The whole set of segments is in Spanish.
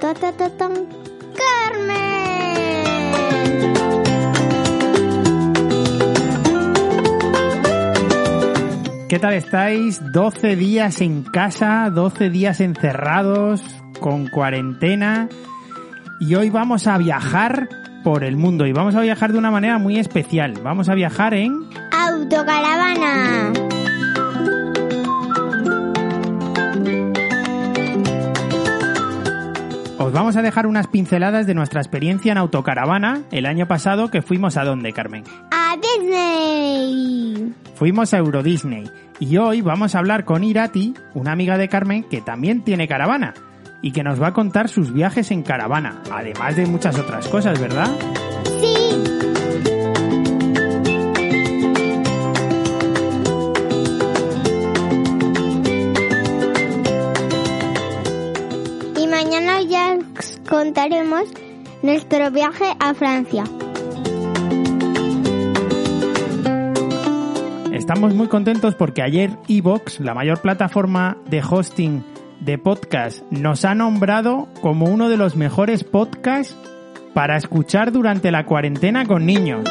Totototon, Carmen. ¿Qué tal estáis? 12 días en casa, 12 días encerrados, con cuarentena. Y hoy vamos a viajar por el mundo y vamos a viajar de una manera muy especial. Vamos a viajar en... Autocaravana. Os vamos a dejar unas pinceladas de nuestra experiencia en autocaravana el año pasado que fuimos a dónde, Carmen. A Disney. Fuimos a Euro Disney y hoy vamos a hablar con Irati, una amiga de Carmen que también tiene caravana y que nos va a contar sus viajes en caravana, además de muchas otras cosas, ¿verdad? Ya os contaremos nuestro viaje a Francia. Estamos muy contentos porque ayer Evox, la mayor plataforma de hosting de podcast, nos ha nombrado como uno de los mejores podcasts para escuchar durante la cuarentena con niños.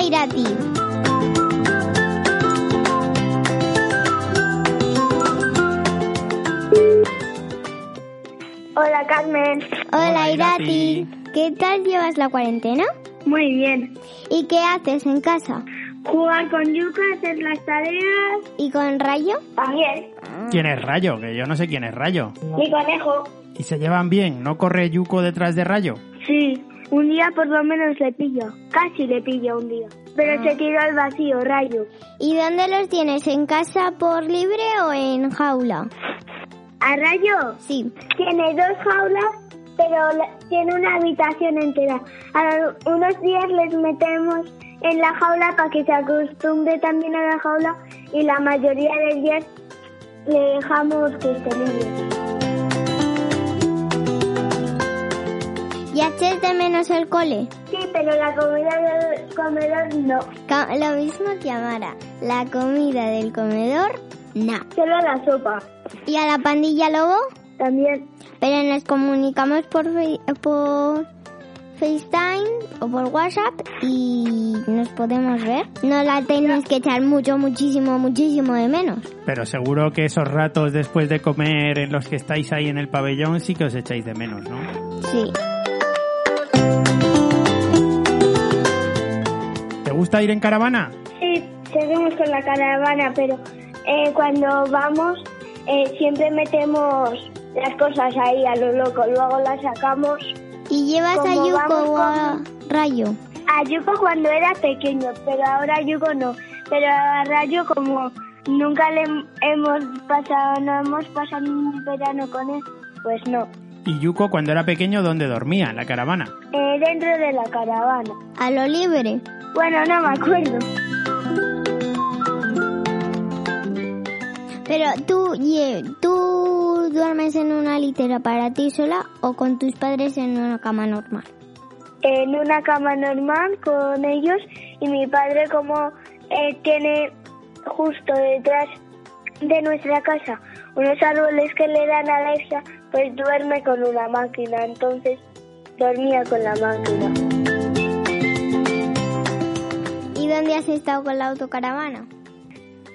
A llamar a Irati. Hola Carmen, Hola, Hola, Irati. Irati. ¿Qué tal llevas la cuarentena? muy bien. ¿Y qué haces en casa? Jugar con Yuka, hacer las tareas. ¿Y con Rayo? También. ¿Quién es Rayo? Que yo no sé quién es Rayo. Mi conejo. ¿Y se llevan bien? ¿No corre Yuko detrás de Rayo? Sí, un día por lo menos le pillo. Casi le pillo un día. Pero se tiró al vacío, rayo. ¿Y dónde los tienes? ¿En casa por libre o en jaula? ¿A rayo? Sí. Tiene dos jaulas, pero tiene una habitación entera. A unos días les metemos en la jaula para que se acostumbre también a la jaula y la mayoría de días le dejamos que esté libre. ¿Y echas de menos el cole? Sí, pero la comida del comedor no. Lo mismo que Amara. La comida del comedor, no. Solo la sopa. ¿Y a la pandilla lobo? También. Pero nos comunicamos por, por FaceTime o por WhatsApp y nos podemos ver. No la tenéis que echar mucho, muchísimo, muchísimo de menos. Pero seguro que esos ratos después de comer en los que estáis ahí en el pabellón sí que os echáis de menos, ¿no? Sí. Gusta ir en caravana? Sí, seguimos con la caravana, pero eh, cuando vamos eh, siempre metemos las cosas ahí a lo loco. Luego las sacamos. ¿Y llevas a Yuko o a Rayo? A Yuko cuando era pequeño, pero ahora a Yuko no. Pero a Rayo como nunca le hemos pasado, no hemos pasado un verano con él, pues no. ¿Y Yuko cuando era pequeño dónde dormía? ¿En la caravana? Eh, dentro de la caravana. A lo libre. Bueno, no me acuerdo. Pero tú, ye- tú duermes en una litera para ti sola o con tus padres en una cama normal. en una cama normal con ellos y mi padre como eh, tiene justo detrás de nuestra casa unos árboles que le dan alergia, pues duerme con una máquina, entonces dormía con la máquina. Dónde has estado con la autocaravana?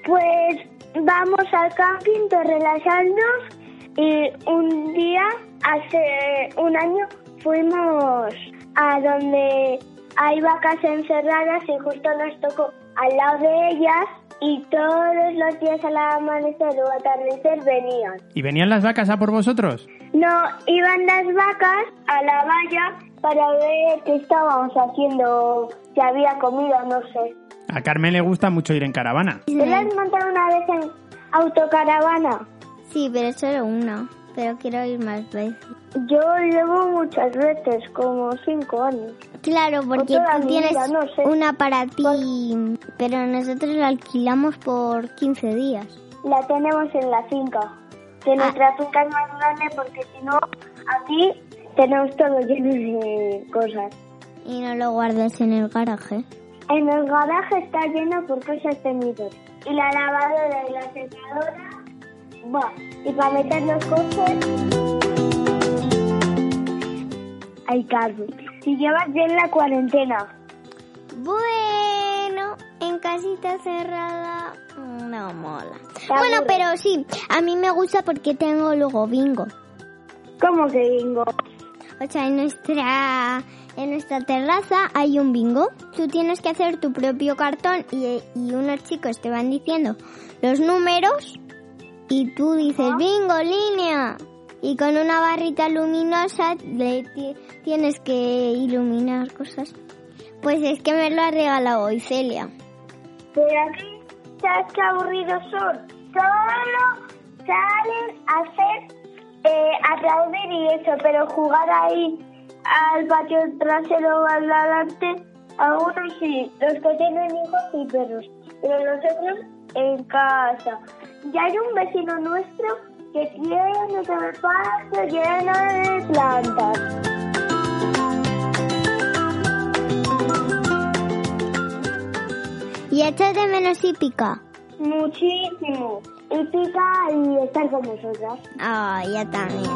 Pues vamos al camping a relajarnos y un día, hace un año, fuimos a donde hay vacas encerradas y justo nos tocó al lado de ellas y todos los días al amanecer o atardecer venían. ¿Y venían las vacas a por vosotros? No, iban las vacas a la valla para ver qué estábamos haciendo, si había comida, no sé. A Carmen le gusta mucho ir en caravana. ¿Te la has montado una vez en autocaravana? Sí, pero solo una. Pero quiero ir más veces. Yo llevo muchas veces, como cinco años. Claro, porque tú tienes vida, no sé. una para ti, pero nosotros la alquilamos por 15 días. La tenemos en la finca. que nuestra finca es más grande porque si no, aquí tenemos todo lleno de cosas. Y no lo guardas en el garaje. En el garaje está lleno por cosas temidas. Y la lavadora y la secadora, va. Y para meter los coches, hay carro. Si llevas bien la cuarentena, Bueno, en casita cerrada no mola. Bueno, pero sí, a mí me gusta porque tengo luego bingo. ¿cómo que bingo? O sea, en nuestra en nuestra terraza hay un bingo. Tú tienes que hacer tu propio cartón y, y unos chicos te van diciendo los números y tú dices bingo línea y con una barrita luminosa le tienes que iluminar cosas. Pues es que me lo ha regalado hoy Celia. Pero aquí, ¿sabes qué aburridos son? Solo aplaudir y eso, pero jugar ahí al patio trasero o al delante, algunos sí, los que tienen hijos y perros, pero los otros en casa. Y hay un vecino nuestro que tiene todo el patio lleno de plantas. Y echas de menos hípica. Muchísimo. Y pica y estar con nosotras. Ah, ya también.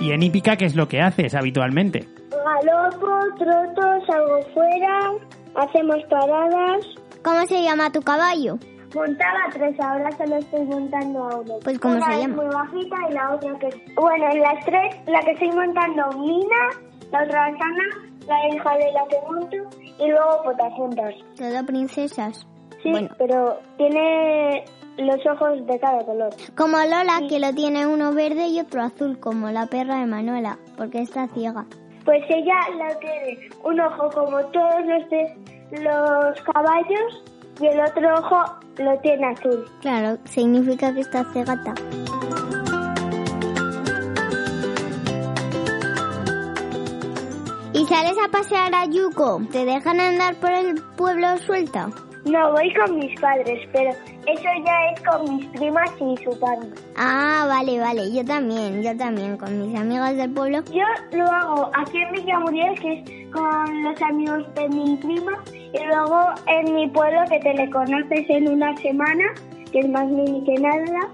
¿Y en hípica qué es lo que haces habitualmente? Galopo, troto, salgo fuera, hacemos paradas. ¿Cómo se llama tu caballo? Montaba tres, ahora solo estoy montando a uno. Pues, ¿cómo Una se es llama? muy bajita y la otra que... Bueno, en las tres, la que estoy montando Mina, la otra es Ana, la hija de la que monto y luego Potacuntas. Todo princesas. Sí, Bueno. pero tiene los ojos de cada color. Como Lola, que lo tiene uno verde y otro azul, como la perra de Manuela, porque está ciega. Pues ella la tiene un ojo como todos los de los caballos y el otro ojo lo tiene azul. Claro, significa que está cegata. ¿Y sales a pasear a Yuko? ¿Te dejan andar por el pueblo suelta? No, voy con mis padres, pero eso ya es con mis primas y su padre. Ah, vale, vale, yo también, yo también, con mis amigas del pueblo. Yo lo hago aquí en Villa Muriel, que es con los amigos de mi prima, y luego en mi pueblo, que te le conoces en una semana, que es más mini que nada,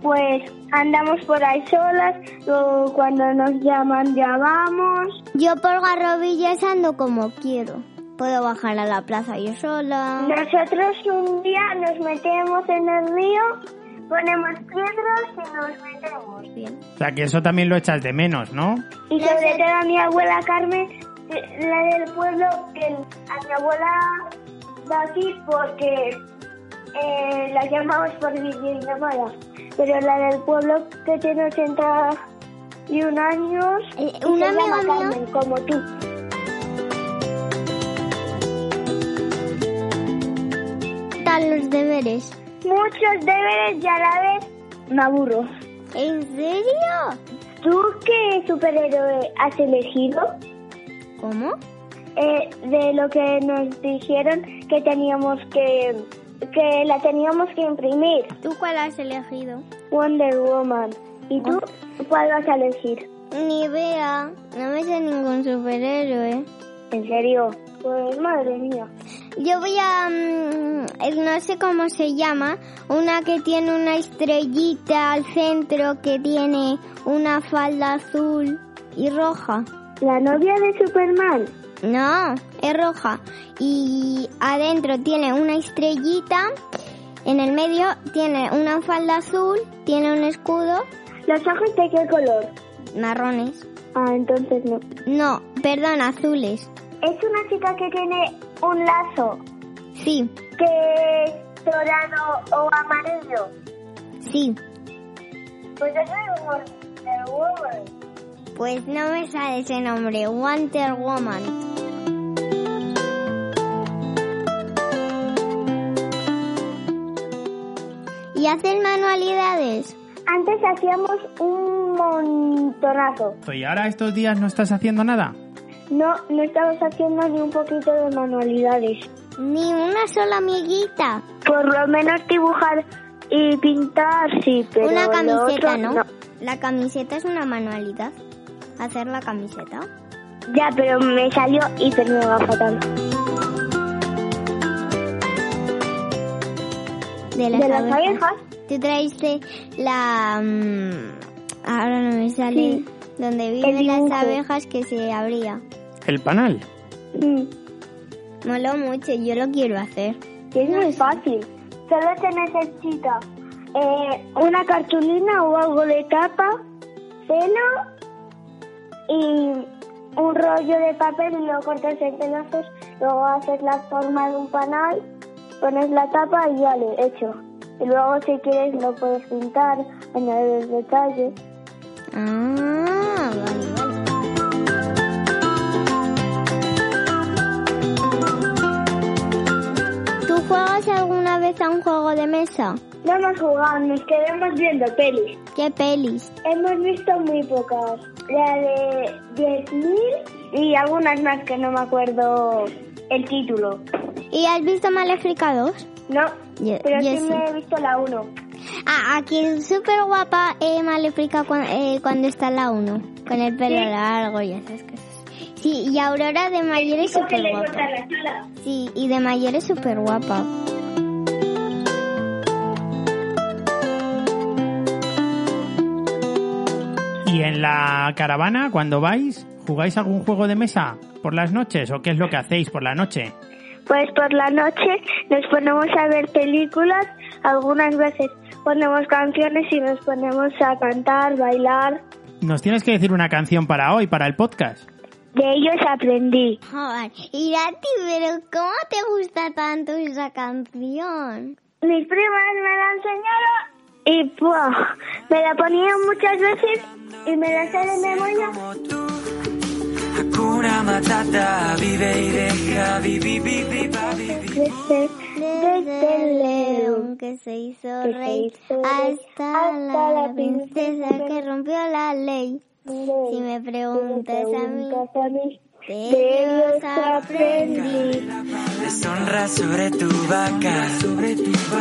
pues andamos por ahí solas, luego cuando nos llaman ya vamos. Yo por Garrovillas ando como quiero. Puedo bajar a la plaza yo sola. Nosotros un día nos metemos en el río, ponemos piedras y nos metemos. Bien. O sea, que eso también lo echas de menos, ¿no? Y sobre todo a mi abuela Carmen, que- la del pueblo, que a mi abuela de aquí porque eh, la llamamos por videollamada. Pero la del pueblo que tiene 81 años, Eh, y un se amigo mío- Carmen, como tú. ¿Qué tal los deberes? Muchos deberes y a la vez me aburro. ¿En serio? ¿Tú qué superhéroe has elegido? ¿Cómo? Eh, de lo que nos dijeron que teníamos que que la teníamos que imprimir ¿Tú cuál has elegido? Wonder Woman y tú cuál vas a elegir Ni idea. No me sé ningún superhéroe. en serio pues madre mía Yo voy a... mm, no sé cómo se llama. Una que tiene una estrellita al centro que tiene una falda azul y roja. la novia de Superman No, es roja. Y adentro tiene una estrellita. En el medio tiene una falda azul. Tiene un escudo. los ojos de qué color Marrones. ah entonces no No, perdón, azules. es una chica que tiene un lazo Sí, que es dorado o amarillo sí. pues eso es Wonder Woman Pues no me sale ese nombre. Wonder Woman. ¿Y hacen manualidades? antes hacíamos un montonazo ¿Y ahora estos días no estás haciendo nada? No, no estamos haciendo ni un poquito de manualidades. Ni una sola amiguita. Por lo menos dibujar y pintar sí, pero una lo camiseta, otro ¿no? La camiseta es una manualidad. Hacer la camiseta. Ya, pero me salió hiper mega fatal. De las, ¿De las abejas. abejas? Tú traiste la... mm, ahora no me sale... Sí. Donde viven las abejas que se abría. El panal. Mm. Moló mucho, yo lo quiero hacer. Es muy fácil. Solo se necesita eh, una cartulina o algo de tapa, celo y un rollo de papel y lo cortas en pedazos. Luego haces la forma de un panal, pones la tapa y ya le hecho. Y luego si quieres lo puedes pintar, añadir detalles. Ah, No hemos jugado, nos quedamos viendo pelis. ¿Qué pelis? Hemos visto muy pocas. La de 10.000 y algunas más que no me acuerdo el título. ¿Y has visto Maléfica 2? No, Yo- pero yo sí, sí. me he visto la 1. Ah, aquí es súper guapa eh, Maléfica eh, cuando está la 1. Con el pelo Sí. largo y esas cosas. Sí, y Aurora de mayor es súper guapa. Sí, y de mayor es súper guapa. ¿Y en la caravana, cuando vais, jugáis algún juego de mesa por las noches o qué es lo que hacéis por la noche? Pues por la noche nos ponemos a ver películas, algunas veces ponemos canciones y nos ponemos a cantar, bailar. Nos tienes que decir una canción para hoy, para el podcast. De ellos aprendí. Joder, Irati, pero ¿cómo te gusta tanto esa canción? Mis primas me la enseñaron y ¡buah! me la ponían muchas veces y me la sé de memoria. Desde, Desde el león que se hizo que se rey hizo rey, hasta la princesa que rompió la ley. Si me preguntas a mí, a mí, de ellos aprendí. Deshonra sobre tu vaca.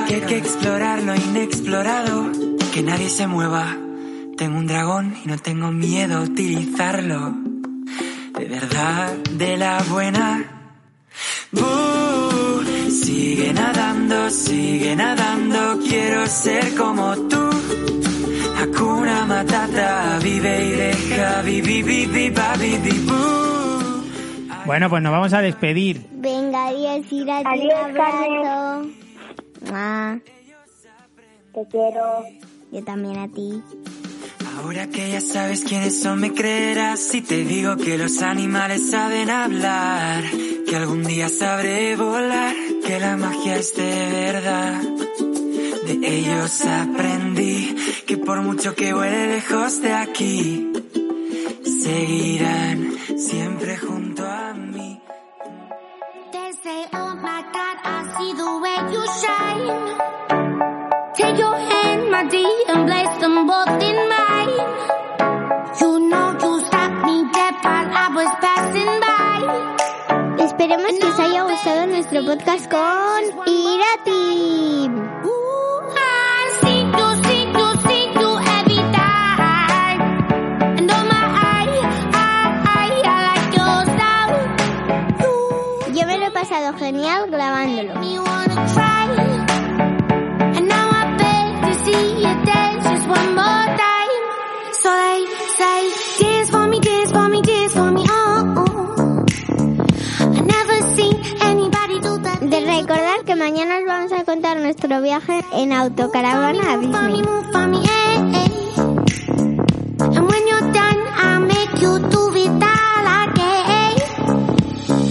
Que hay que explorar lo inexplorado, que nadie se mueva. Tengo un dragón y no tengo miedo a utilizarlo. De verdad, de la buena. Buh, sigue nadando, sigue nadando, quiero ser como tú. Hakuna Matata, vive y deja, vivi, vivi, va, vivi. Bueno, pues nos vamos a despedir. Venga, adiós, Irati, Adiós, un abrazo. Ah, Te quiero. yo también a ti. Ahora que ya sabes quiénes son, me creerás si te digo que los animales saben hablar, que algún día sabré volar, que la magia es de verdad. De ellos aprendí que por mucho que vuele lejos de aquí, seguirán siempre junto Esperemos que os haya gustado nuestro podcast con Irati. De recordar que mañana os vamos a contar nuestro viaje en autocaravana a Disney. eh, eh.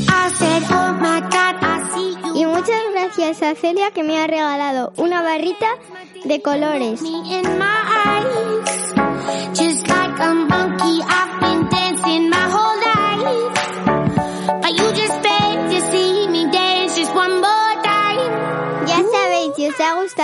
I said, oh. Y muchas gracias a Celia que me ha regalado una barrita de colores.